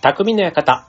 匠の館。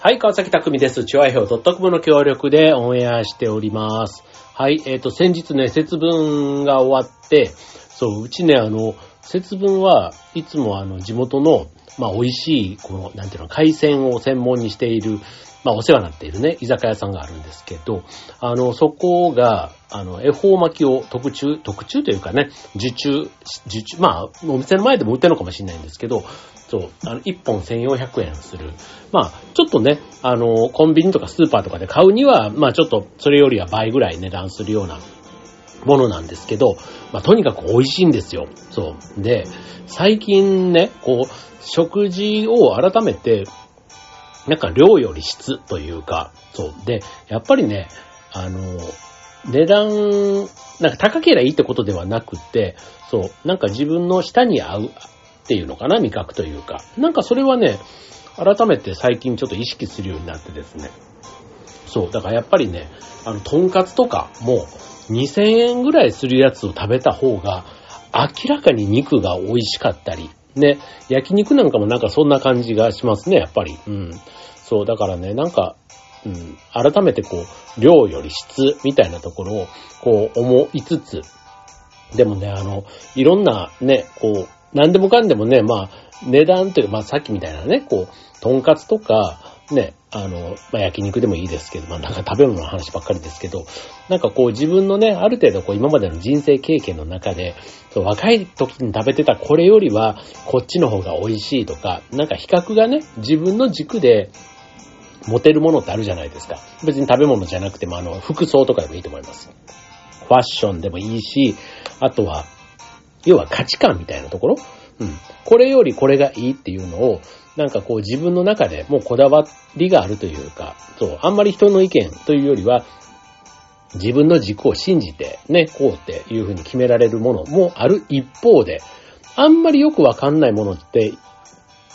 はい、川崎匠です。チュアヒョウ .com の協力でオンエアしております。はい、えっ、と、先日ね、節分が終わって、そう、うちね、あの、節分はいつもあの、地元の、まあ、美味しい、この、なんていうの、海鮮を専門にしている、まあ、お世話になっているね、居酒屋さんがあるんですけど、あの、そこが、あの、恵方巻きを特注、特注というかね、受注、受注、まあ、お店の前でも売ってるのかもしれないんですけど、そう、あの、1本1400円する。まあ、ちょっとね、あの、コンビニとかスーパーとかで買うには、まあ、ちょっと、それよりは倍ぐらい値段するようなものなんですけど、まあ、とにかく美味しいんですよ。そう。で、最近ね、こう、食事を改めて、なんか量より質というか、そう。で、やっぱりね、あの、値段、なんか高ければいいってことではなくて、そう、なんか自分の舌に合うっていうのかな、味覚というか。なんかそれはね、改めて最近ちょっと意識するようになってですね。そう、だからやっぱりね、あの、とんかつとかも2000円ぐらいするやつを食べた方が、明らかに肉が美味しかったり、ね、焼肉なんかもなんかそんな感じがしますね、やっぱり。うん。そう、だからね、なんか、うん、改めてこう、量より質みたいなところを、こう思いつつ、でもね、あの、いろんなね、こう、何でもかんでもね、まあ、値段というか、まあさっきみたいなね、こう、とんかつとか、ね、あの、まあ焼肉でもいいですけど、まあなんか食べ物の話ばっかりですけど、なんかこう自分のね、ある程度こう今までの人生経験の中で、そう若い時に食べてたこれよりは、こっちの方が美味しいとか、なんか比較がね、自分の軸で、持てるものってあるじゃないですか。別に食べ物じゃなくても、あの、服装とかでもいいと思います。ファッションでもいいし、あとは、要は価値観みたいなところ？うん。これよりこれがいいっていうのを、なんかこう自分の中でもうこだわりがあるというか、そう、あんまり人の意見というよりは、自分の軸を信じて、ね、こうっていうふうに決められるものもある一方で、あんまりよくわかんないものって、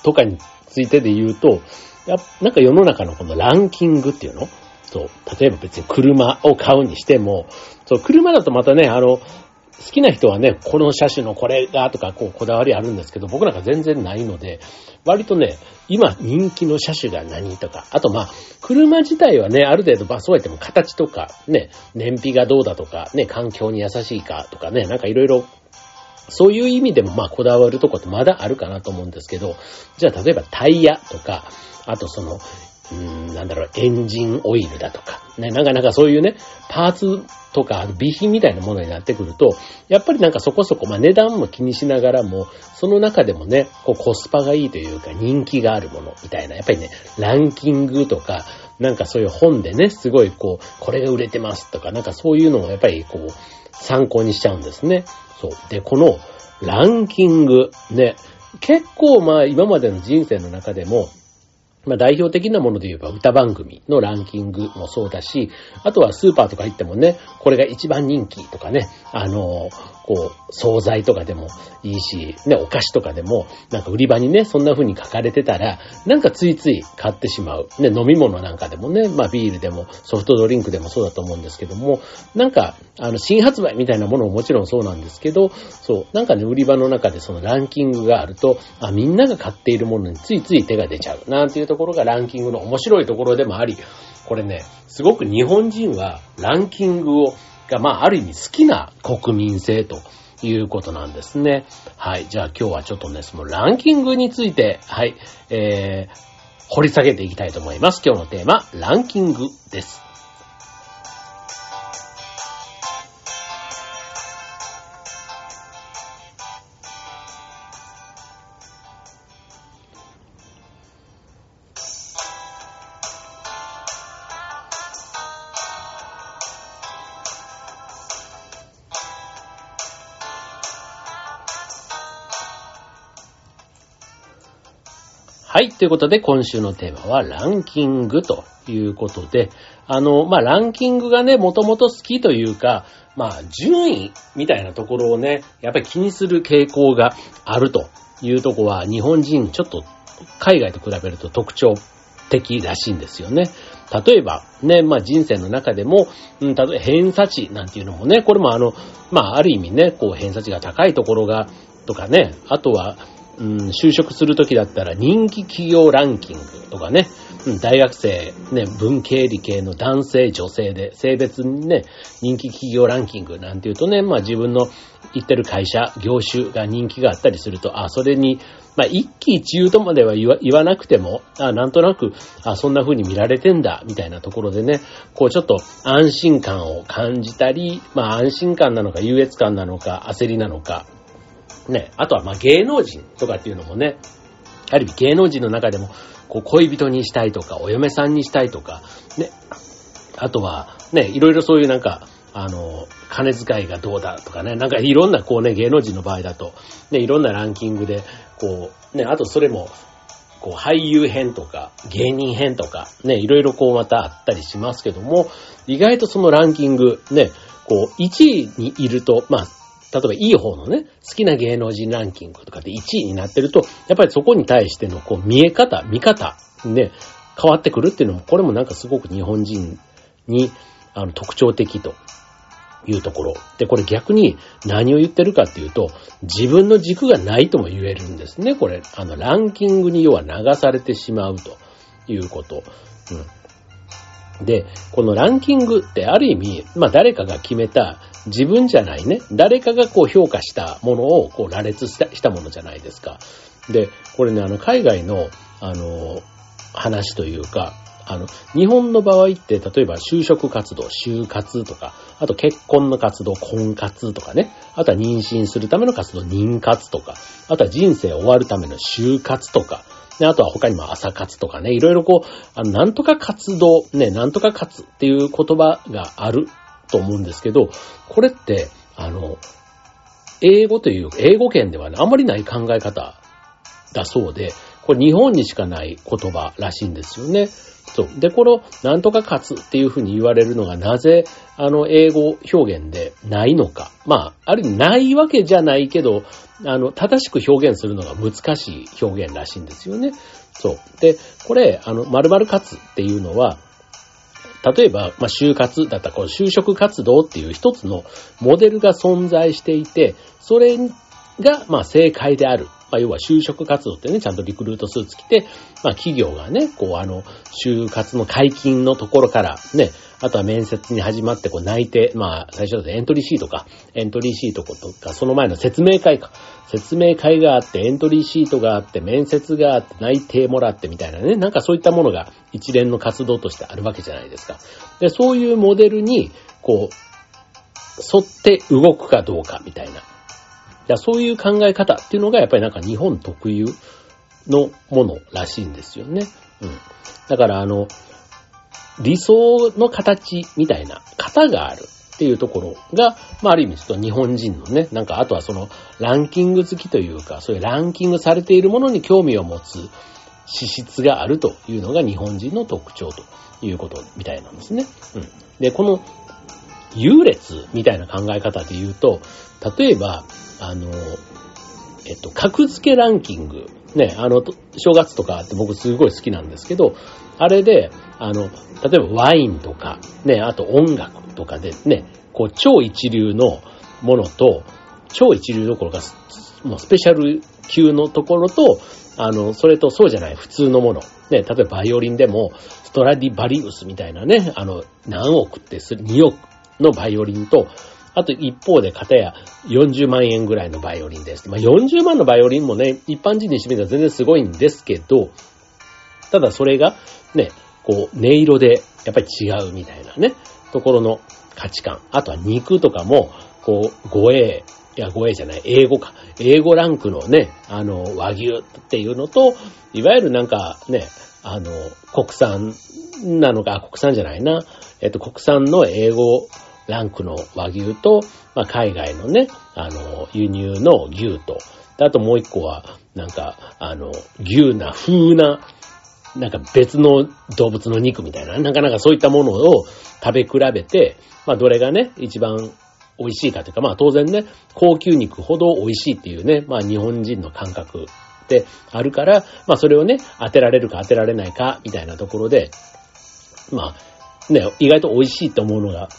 とかについてで言うと、やなんか世の中のこのランキングっていうの？そう、例えば別に車を買うにしても、そう、車だとまたね、あの、好きな人はね、この車種のこれがとか、こう、こだわりあるんですけど、僕なんか全然ないので、割とね、今人気の車種が何とか、あとまあ、車自体はね、ある程度、まあそうやっても形とか、ね、燃費がどうだとか、ね、環境に優しいかとかね、なんかいろいろ、そういう意味でもまあこだわるとこってまだあるかなと思うんですけど、じゃあ例えばタイヤとか、あとその、うーん、なんだろう、エンジンオイルだとか、ね、なかなかそういうね、パーツとか備品みたいなものになってくると、やっぱりなんかそこそこ、まあ値段も気にしながらも、その中でもね、こうコスパがいいというか人気があるものみたいな、やっぱりね、ランキングとか、なんかそういう本でね、すごいこう、これが売れてますとか、なんかそういうのをやっぱりこう、参考にしちゃうんですね。そう。で、このランキング、ね、結構まあ今までの人生の中でも、まあ代表的なもので言えば歌番組のランキングもそうだし、あとはスーパーとか行ってもね、これが一番人気とかね、あの、こう、惣菜とかでもいいし、ね、お菓子とかでも、なんか売り場にね、そんな風に書かれてたら、なんかついつい買ってしまう。ね、飲み物なんかでもね、まあビールでもソフトドリンクでもそうだと思うんですけども、なんか、あの、新発売みたいなものももちろんそうなんですけど、そう、なんかね、売り場の中でそのランキングがあると、あ、みんなが買っているものについつい手が出ちゃう。なんていうところがランキングの面白いところでもあり、これね、すごく日本人はランキングを、が、まあ、ある意味好きな国民性ということなんですね。はい。じゃあ今日はちょっとね、そのランキングについて、はい、えー、掘り下げていきたいと思います。今日のテーマ、ランキングです。ということで、今週のテーマはランキングということで、あの、まあ、ランキングがね、もともと好きというか、まあ、順位みたいなところをね、やっぱり気にする傾向があるというとこは、日本人ちょっと海外と比べると特徴的らしいんですよね。例えば、ね、まあ人生の中でも、うん、例えば偏差値なんていうのもね、これもあの、まあある意味ね、こう偏差値が高いところが、とかね、あとは、うん、就職するときだったら人気企業ランキングとかね、うん、大学生、ね、文系理系の男性、女性で、性別にね、人気企業ランキングなんていうとね、まあ自分の行ってる会社、業種が人気があったりすると、あ、それに、まあ一喜一憂とまでは言わ言わなくても、あ、なんとなく、あ、そんな風に見られてんだ、みたいなところでね、こうちょっと安心感を感じたり、まあ安心感なのか優越感なのか焦りなのか、ね、あとはまあ芸能人とかっていうのもね、ある意味芸能人の中でも、こう恋人にしたいとか、お嫁さんにしたいとか、ね、あとはね、いろいろそういうなんか、あの、金遣いがどうだとかね、なんかいろんなこうね、芸能人の場合だと、ね、いろんなランキングで、こう、ね、あとそれも、こう、俳優編とか、芸人編とか、ね、いろいろこうまたあったりしますけども、意外とそのランキング、ね、こう、1位にいると、まあ、例えばいい方のね、好きな芸能人ランキングとかで1位になってると、やっぱりそこに対してのこう見え方、見方、ね、変わってくるっていうのも、これもなんかすごく日本人にあの特徴的というところ。で、これ逆に何を言ってるかっていうと、自分の軸がないとも言えるんですね。これ、あの、ランキングに要は流されてしまうということ。うん。で、このランキングってある意味、まあ誰かが決めた自分じゃないね、誰かがこう評価したものをこう羅列したしたものじゃないですか。で、これね、あの、海外の、あの、話というか、あの、日本の場合って、例えば就職活動、就活とか、あと結婚の活動、婚活とかね、あとは妊娠するための活動、妊活とか、あとは人生終わるための就活とか、で、あとは他にも朝活とかね、いろいろこう、あの、なんとか活動、ね、なんとか活っていう言葉がある。と思うんですけど、これって、あの、英語という、英語圏では、ね、あんまりない考え方だそうで、これ日本にしかない言葉らしいんですよね。そう。で、この、なんとか勝つっていうふうに言われるのがなぜ、あの、英語表現でないのか。まあ、ある意味ないわけじゃないけど、あの、正しく表現するのが難しい表現らしいんですよね。そう。で、これ、あの、〇〇勝つっていうのは、例えば、まあ、就活だった、この就職活動っていう一つのモデルが存在していて、それが、まあ、正解である。まあ、要は就職活動ってね、ちゃんとリクルートスーツ着て、まあ、企業がね、こう、あの、就活の解禁のところから、ね、あとは面接に始まって、こう、内定、まあ、最初だとエントリーシートか、エントリーシートとか、その前の説明会か、説明会があって、エントリーシートがあって、面接があって、内定もらってみたいなね、なんかそういったものが一連の活動としてあるわけじゃないですか。で、そういうモデルに、こう、沿って動くかどうかみたいな。いや、そういう考え方っていうのがやっぱりなんか日本特有のものらしいんですよね。うん。だからあの、理想の形みたいな型がある。っていうところが、まあ、ある意味ちょっと日本人のね、なんかあとはそのランキング好きというか、そういうランキングされているものに興味を持つ資質があるというのが日本人の特徴ということみたいなんですね。うん。で、この優劣みたいな考え方で言うと、例えば、あの、えっと、格付けランキング。ね、あの、正月とかって僕すごい好きなんですけど、あれで、あの、例えばワインとか、ね、あと音楽とかでね、こう、超一流のものと、超一流どころか、もうスペシャル級のところと、あの、それとそうじゃない普通のもの。ね、例えばバイオリンでも、ストラディバリウスみたいなね、あの、何億ってする、2億のバイオリンと、あと一方で片や40万円ぐらいのバイオリンです。まあ、40万のバイオリンもね、一般人にしてみたら全然すごいんですけど、ただそれがね、こう、音色でやっぱり違うみたいなね、ところの価値観。あとは肉とかも、こう、護衛、いや、護衛じゃない、英語か。英語ランクのね、あの、和牛っていうのと、いわゆるなんかね、あの、国産なのか、国産じゃないな。えっと、国産の英語ランクの和牛と、まあ、海外のね、あの、輸入の牛と、あともう一個は、なんか、あの、牛な風な、なんか別の動物の肉みたいな、なかなかそういったものを食べ比べて、まあどれがね、一番美味しいかというか、まあ当然ね、高級肉ほど美味しいっていうね、まあ日本人の感覚ってあるから、まあそれをね、当てられるか当てられないか、みたいなところで、まあね、意外と美味しいと思うのが、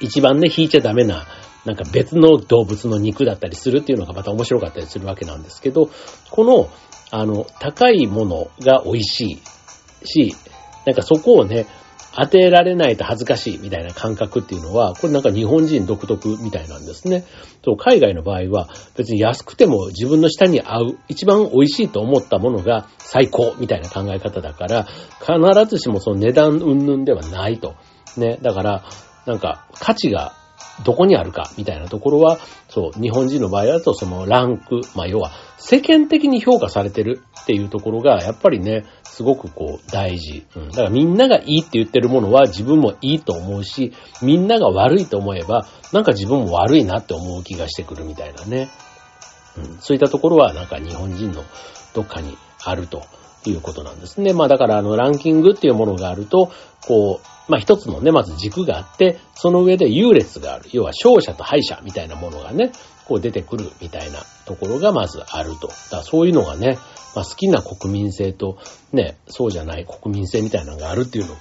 一番ね、引いちゃダメな、なんか別の動物の肉だったりするっていうのがまた面白かったりするわけなんですけど、この、あの、高いものが美味しいし、なんかそこをね、当てられないと恥ずかしいみたいな感覚っていうのは、これなんか日本人独特みたいなんですね。そう、海外の場合は別に安くても自分の舌に合う、一番美味しいと思ったものが最高みたいな考え方だから、必ずしもその値段云々ではないと。ね。だから、なんか価値がどこにあるかみたいなところは、そう、日本人の場合だとそのランク、まあ要は世間的に評価されてるっていうところが、やっぱりね、すごくこう大事。うん。だからみんながいいって言ってるものは自分もいいと思うし、みんなが悪いと思えば、なんか自分も悪いなって思う気がしてくるみたいなね。うん。そういったところはなんか日本人のどっかにあるということなんですね。まあだからあのランキングっていうものがあると、こう、まあ一つのね、まず軸があって、その上で優劣がある。要は勝者と敗者みたいなものがね、こう出てくるみたいなところがまずあると。だからそういうのがね、まあ好きな国民性とね、そうじゃない国民性みたいなのがあるっていうの、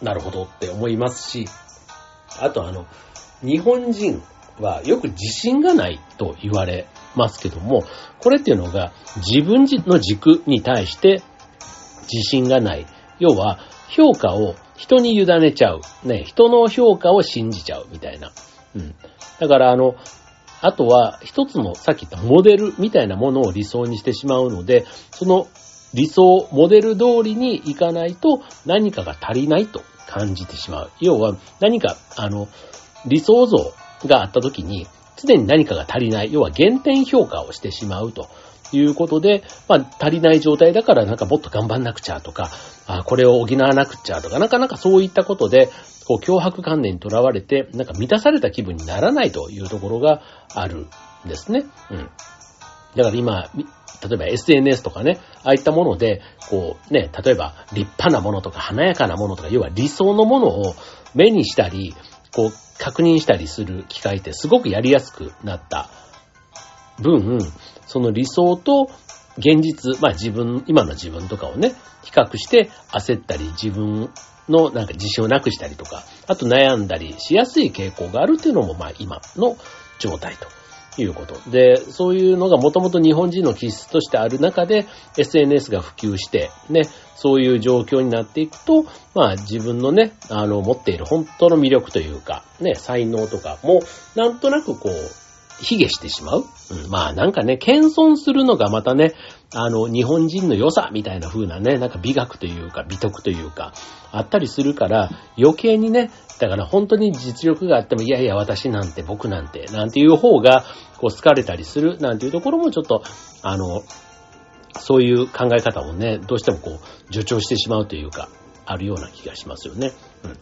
なるほどって思いますし、あとあの、日本人はよく自信がないと言われますけども、これっていうのが自分の軸に対して自信がない。要は、評価を人に委ねちゃう。ね、人の評価を信じちゃうみたいな。うん。だからあの、あとは一つのさっき言ったモデルみたいなものを理想にしてしまうので、その理想、モデル通りにいかないと何かが足りないと感じてしまう。要は何か、あの、理想像があった時に常に何かが足りない。要は減点評価をしてしまうと。いうことで、まあ、足りない状態だからなんかもっと頑張んなくちゃとか、あこれを補わなくちゃとか、なかなかそういったことで、こう、脅迫観念にとらわれて、なんか満たされた気分にならないというところがあるんですね。うん。だから今、例えば SNS とかね、ああいったもので、こうね、例えば立派なものとか華やかなものとか、要は理想のものを目にしたり、こう確認したりする機会ってすごくやりやすくなった分、その理想と現実、まあ自分、今の自分とかをね、比較して焦ったり、自分のなんか自信をなくしたりとか、あと悩んだりしやすい傾向があるっていうのも、まあ今の状態ということ。で、そういうのがもともと日本人の気質としてある中で、SNS が普及して、ね、そういう状況になっていくと、まあ自分のね、あの、持っている本当の魅力というか、ね、才能とかも、なんとなくこう、卑下してしまう？うん、まあなんかね、謙遜するのがまたね、あの、日本人の良さみたいな風なね、なんか美学というか美徳というか、あったりするから、余計にね、だから本当に実力があっても、いやいや私なんて僕なんて、なんていう方が、こう好かれたりする、なんていうところもちょっと、あの、そういう考え方をね、どうしてもこう、助長してしまうというか、あるような気がしますよね。うん。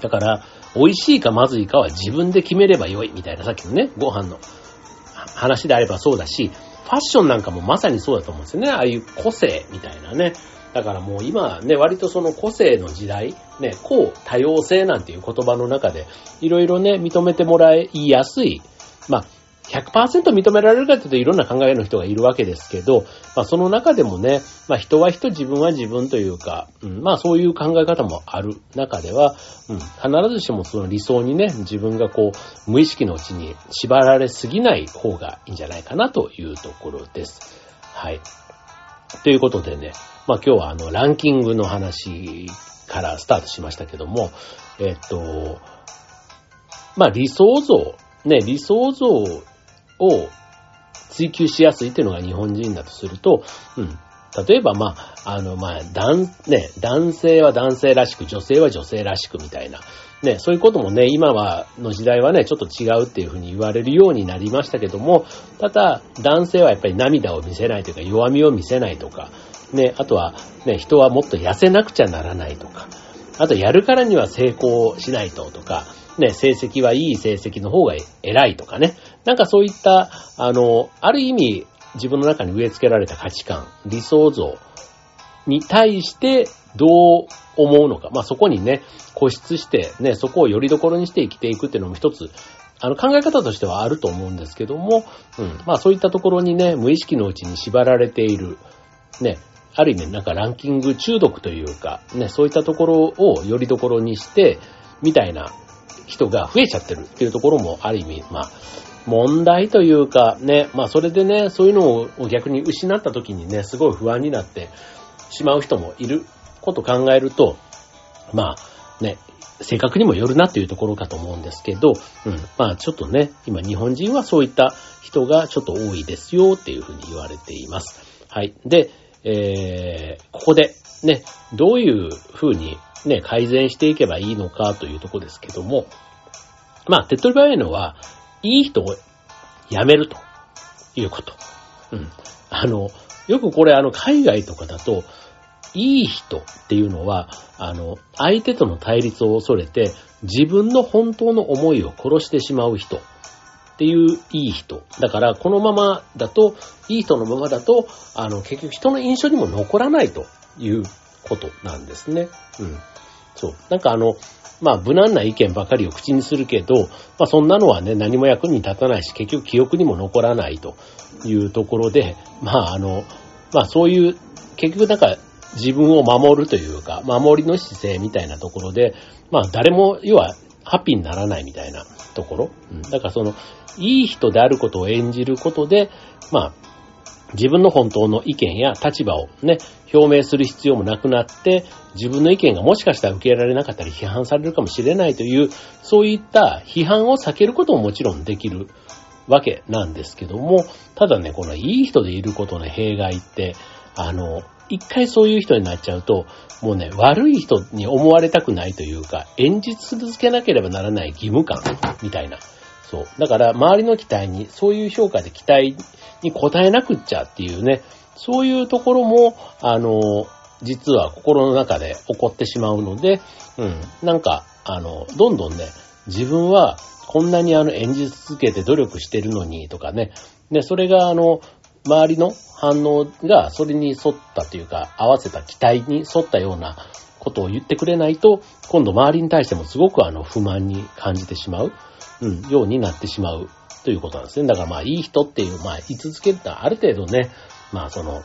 だから、美味しいかまずいかは自分で決めればよいみたいな、さっきのね、ご飯の話であればそうだし、ファッションなんかもまさにそうだと思うんですよね。ああいう個性みたいなね。だからもう今ね、割とその個性の時代、ね、こう多様性なんていう言葉の中で、いろいろね、認めてもらいやすい、まあ、100%認められるかというといろんな考えの人がいるわけですけど、まあその中でもね、まあ人は人自分は自分というか、うん、まあそういう考え方もある中では、うん、必ずしもその理想にね、自分がこう無意識のうちに縛られすぎない方がいいんじゃないかなというところです。はい。ということでね、まあ今日はあのランキングの話からスタートしましたけども、えっと、まあ理想像、ね、理想像を追求しやすいっていうのが日本人だとすると、うん。例えば、まあ、あの、まあ、男、ね、男性は男性らしく、女性は女性らしくみたいな。ね、そういうこともね、今は、の時代はね、ちょっと違うっていうふうに言われるようになりましたけども、ただ、男性はやっぱり涙を見せないというか、弱みを見せないとか、ね、あとは、ね、人はもっと痩せなくちゃならないとか、あと、やるからには成功しないととか、ね、成績はいい成績の方が偉いとかね、なんかそういった、あの、ある意味自分の中に植え付けられた価値観、理想像に対してどう思うのか。まあそこにね、固執してね、そこをよりどころにして生きていくっていうのも一つ、あの考え方としてはあると思うんですけども、うん。まあそういったところにね、無意識のうちに縛られている、ね、ある意味なんかランキング中毒というか、ね、そういったところをよりどころにして、みたいな人が増えちゃってるっていうところもある意味、まあ、問題というかね、まあそれでね、そういうのを逆に失った時にね、すごい不安になってしまう人もいること考えると、まあね、性格にもよるなっていうところかと思うんですけど、うん。まあちょっとね、今日本人はそういった人がちょっと多いですよっていうふうに言われています。はい。で、えー、ここでね、どういうふうにね、改善していけばいいのかというとこですけども、まあ手っ取り早いのは、いい人を辞めるということ。うん。あの、よくこれあの海外とかだと、いい人っていうのは、あの、相手との対立を恐れて、自分の本当の思いを殺してしまう人っていういい人。だから、このままだと、いい人のままだと、あの、結局人の印象にも残らないということなんですね。うん。そう。なんかあの、まあ、無難な意見ばかりを口にするけど、まあ、そんなのはね、何も役に立たないし、結局記憶にも残らないというところで、まあ、あの、まあ、そういう、結局なんか、自分を守るというか、守りの姿勢みたいなところで、まあ、誰も、要は、ハッピーにならないみたいなところ。うん、だからその、いい人であることを演じることで、まあ、自分の本当の意見や立場をね、表明する必要もなくなって、自分の意見がもしかしたら受け入れられなかったり批判されるかもしれないという、そういった批判を避けることももちろんできるわけなんですけども、ただね、このいい人でいることの弊害って、あの、一回そういう人になっちゃうと、もうね、悪い人に思われたくないというか、演じ続けなければならない義務感みたいな。そう。だから、周りの期待に、そういう評価で期待に応えなくっちゃっていうね、そういうところも、あの、実は心の中で起こってしまうので、うん、なんか、あの、どんどんね、自分はこんなにあの演じ続けて努力してるのにとかね、ね、それがあの、周りの反応がそれに沿ったというか、合わせた期待に沿ったようなことを言ってくれないと、今度周りに対してもすごくあの不満に感じてしまう、うん、ようになってしまうということなんですね。だからまあいい人っていう、まあ居続けるとある程度ね、まあその、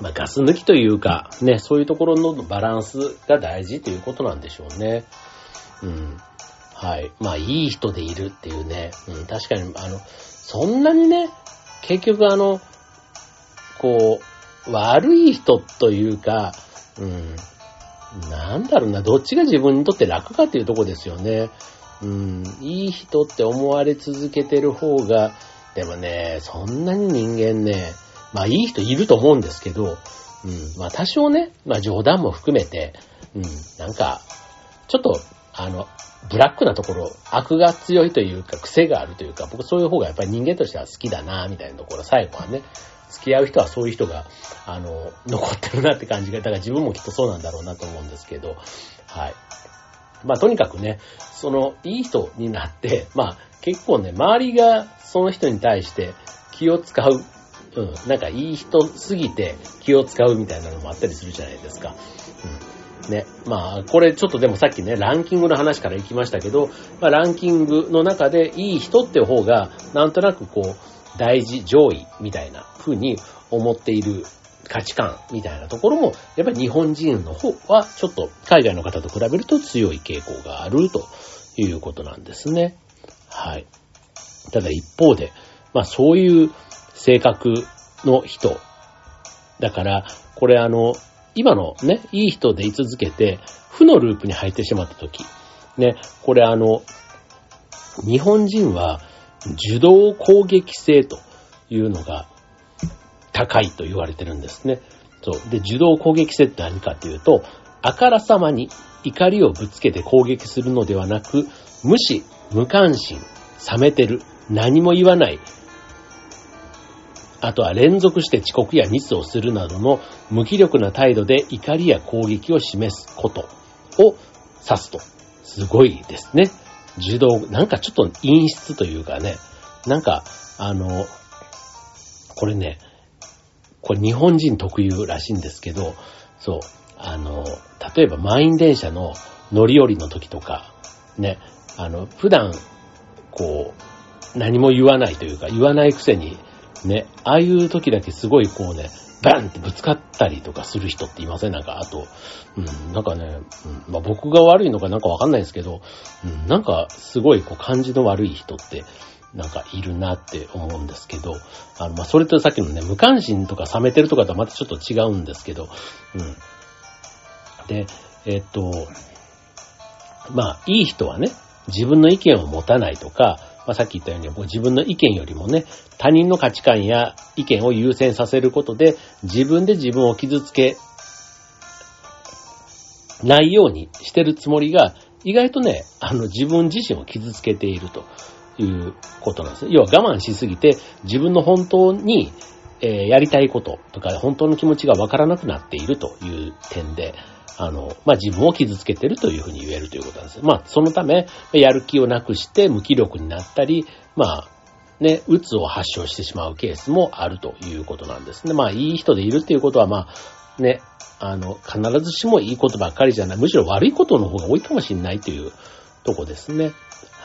まあガス抜きというか、ね、そういうところのバランスが大事ということなんでしょうね。うん。はい。まあいい人でいるっていうね。うん、確かに、あの、そんなにね、結局あの、こう、悪い人というか、うん、なんだろうな、どっちが自分にとって楽かっていうとこですよね。うん、いい人って思われ続けてる方が、でもね、そんなに人間ね、まあいい人いると思うんですけど、うん、まあ多少ね、まあ冗談も含めて、うん、なんか、ちょっと、あの、ブラックなところ、悪が強いというか、癖があるというか、僕そういう方がやっぱり人間としては好きだな、みたいなところ、最後はね、付き合う人はそういう人が、あの、残ってるなって感じが、だから自分もきっとそうなんだろうなと思うんですけど、はい。まあとにかくね、その、いい人になって、まあ結構ね、周りがその人に対して気を使う、うん、なんかいい人すぎて気を使うみたいなのもあったりするじゃないですか。うん。ね。まあ、これちょっとでもさっきね、ランキングの話から行きましたけど、まあランキングの中でいい人って方が、なんとなくこう、大事、上位みたいな風に思っている価値観みたいなところも、やっぱり日本人の方はちょっと海外の方と比べると強い傾向があるということなんですね。はい。ただ一方で、まあそういう性格の人。だから、これあの、今のね、いい人で居続けて、負のループに入ってしまった時。ね、これあの、日本人は受動攻撃性というのが高いと言われてるんですね。そう。で、受動攻撃性って何かっていうと、あからさまに怒りをぶつけて攻撃するのではなく、無視、無関心、冷めてる、何も言わない、あとは連続して遅刻やミスをするなどの無気力な態度で怒りや攻撃を示すことを指すと。すごいですね。受動、なんかちょっと陰湿というかね、なんか、あの、これね、これ日本人特有らしいんですけど、そう、あの、例えば満員電車の乗り降りの時とか、ね、あの、普段、こう、何も言わないというか、言わないくせに、ね、ああいう時だけすごいこうね、バンってぶつかったりとかする人っていません？なんか、あと、うん、なんかね、うん、まあ、僕が悪いのかなんかわかんないですけど、うん、なんかすごいこう感じの悪い人って、なんかいるなって思うんですけど、あの、ま、それとさっきのね、無関心とか冷めてるとかとはまたちょっと違うんですけど、うん。で、えっと、まあ、いい人はね、自分の意見を持たないとか、まあ、さっき言ったように、もう自分の意見よりもね、他人の価値観や意見を優先させることで、自分で自分を傷つけないようにしてるつもりが、意外とね、あの自分自身を傷つけているということなんですね。要は我慢しすぎて、自分の本当に、えー、やりたいこととか、本当の気持ちがわからなくなっているという点で、あの、まあ、自分を傷つけてるというふうに言えるということなんです。まあ、そのため、やる気をなくして無気力になったり、まあ、ね、うつを発症してしまうケースもあるということなんですね。まあ、いい人でいるっていうことは、まあ、ね、あの、必ずしもいいことばっかりじゃない、むしろ悪いことの方が多いかもしれないというとこですね。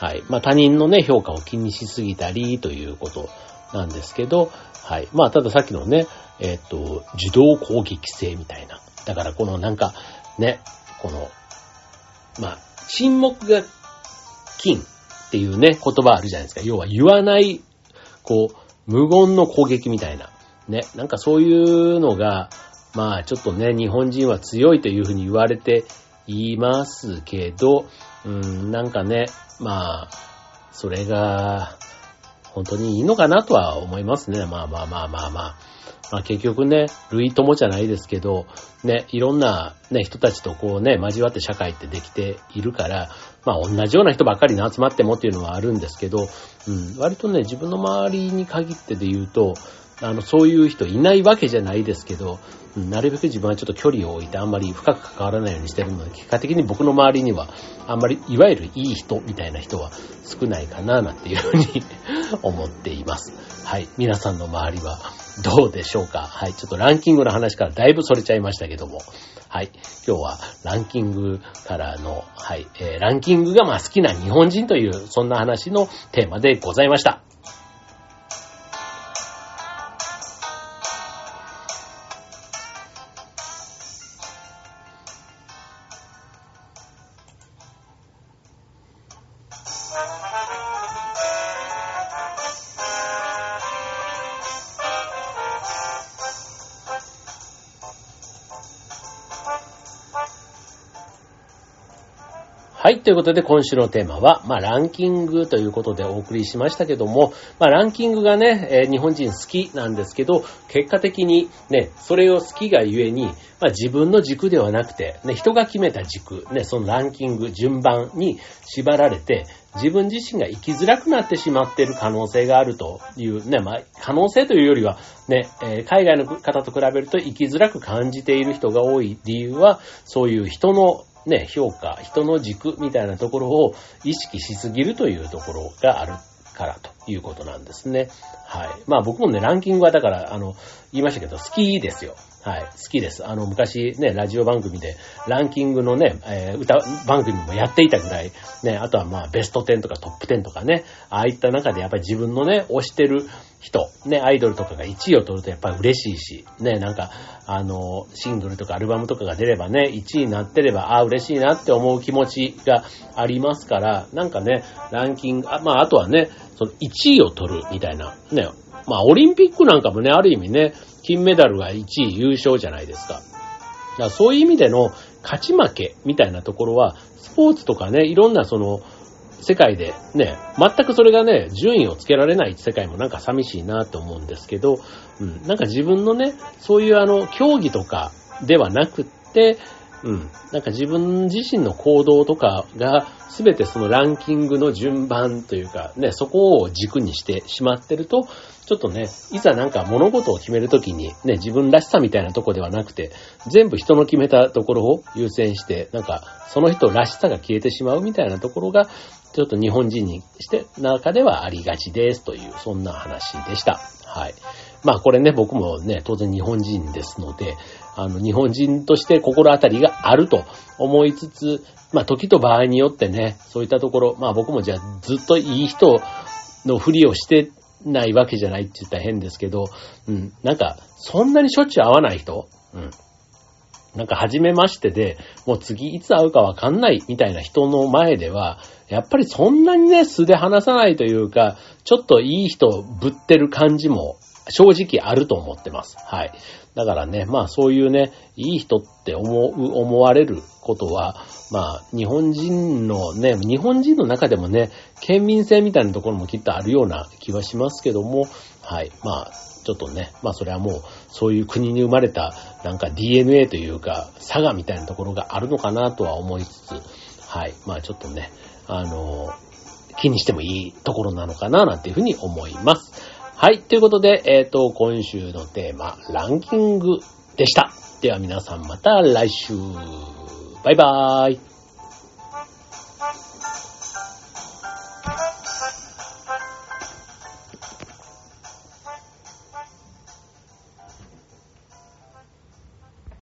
はい。まあ、他人のね、評価を気にしすぎたりということなんですけど、はい。まあ、たださっきのね、えっ、と、受動攻撃性みたいな。だからこのなんか、ね、この、まあ、沈黙が金っていうね、言葉あるじゃないですか。要は言わない、こう、無言の攻撃みたいな。ね、なんかそういうのが、まあちょっとね、日本人は強いというふうに言われていますけど、うん、なんかね、まあ、それが、本当にいいのかなとは思いますね。まあまあまあまあまあ。まあ結局ね、類友じゃないですけど、ね、いろんなね、人たちとこうね、交わって社会ってできているから、まあ同じような人ばっかりに集まってもっていうのはあるんですけど、うん、割とね、自分の周りに限ってで言うと、あの、そういう人いないわけじゃないですけど、なるべく自分はちょっと距離を置いてあんまり深く関わらないようにしてるので、結果的に僕の周りには、あんまり、いわゆるいい人みたいな人は少ないかな、なんていうふうに 思っています。はい。皆さんの周りはどうでしょうか？はい。ちょっとランキングの話からだいぶ逸れちゃいましたけども。はい。今日はランキングからの、はい。えー、ランキングがまあ好きな日本人という、そんな話のテーマでございました。はい。ということで、今週のテーマは、まあ、ランキングということでお送りしましたけども、まあ、ランキングがね、えー、日本人好きなんですけど、結果的にね、それを好きがゆえに、まあ、自分の軸ではなくて、ね、人が決めた軸、ね、そのランキング、順番に縛られて、自分自身が生きづらくなってしまっている可能性があるというね、まあ、可能性というよりは、ね、え、海外の方と比べると生きづらく感じている人が多い理由は、そういう人のね、評価、人の軸みたいなところを意識しすぎるというところがあるからということなんですね。はい。まあ僕もね、ランキングはだから、あの、言いましたけど、好きですよ。はい。好きです。あの、昔ね、ラジオ番組で、ランキングのね、えー、歌番組もやっていたぐらい、ね、あとはまあ、ベスト10とかトップ10とかね、ああいった中でやっぱり自分のね、推してる人、ね、アイドルとかが1位を取るとやっぱり嬉しいし、ね、なんか、あの、シングルとかアルバムとかが出ればね、1位になってれば、ああ、嬉しいなって思う気持ちがありますから、なんかね、ランキング、あまあ、あとはね、その1位を取るみたいな、ね、まあ、オリンピックなんかもね、ある意味ね、金メダルが1位優勝じゃないですか。だからそういう意味での勝ち負けみたいなところは、スポーツとかね、いろんなその、世界でね、全くそれがね、順位をつけられない世界もなんか寂しいなと思うんですけど、うん、なんか自分のね、そういうあの、競技とかではなくって、うん。なんか自分自身の行動とかが全てそのランキングの順番というかね、そこを軸にしてしまってると、ちょっとね、いざなんか物事を決めるときにね、自分らしさみたいなとこではなくて、全部人の決めたところを優先して、なんかその人らしさが消えてしまうみたいなところが、ちょっと日本人にして中ではありがちですという、そんな話でした。はい。まあこれね、僕もね、当然日本人ですので、あの、日本人として心当たりがあると思いつつ、まあ時と場合によってね、そういったところ、まあ僕もじゃあずっといい人のふりをしてないわけじゃないって言ったら変ですけど、うん、なんか、そんなにしょっちゅう会わない人うん。なんか初めましてで、もう次いつ会うかわかんないみたいな人の前では、やっぱりそんなにね、素で話さないというか、ちょっといい人ぶってる感じも正直あると思ってます。はい。だからね、まあそういうね、いい人って思う、思われることは、まあ日本人のね、日本人の中でもね、県民性みたいなところもきっとあるような気はしますけども、はい。まあ、ちょっとね、まあそれはもう、そういう国に生まれた、なんか DNA というか、差がみたいなところがあるのかなとは思いつつ、はい。まあちょっとね、あの、気にしてもいいところなのかな、なんていうふうに思います。はい。ということで、えっ、ー、と、今週のテーマ、ランキングでした。では皆さんまた来週。バイバーイ。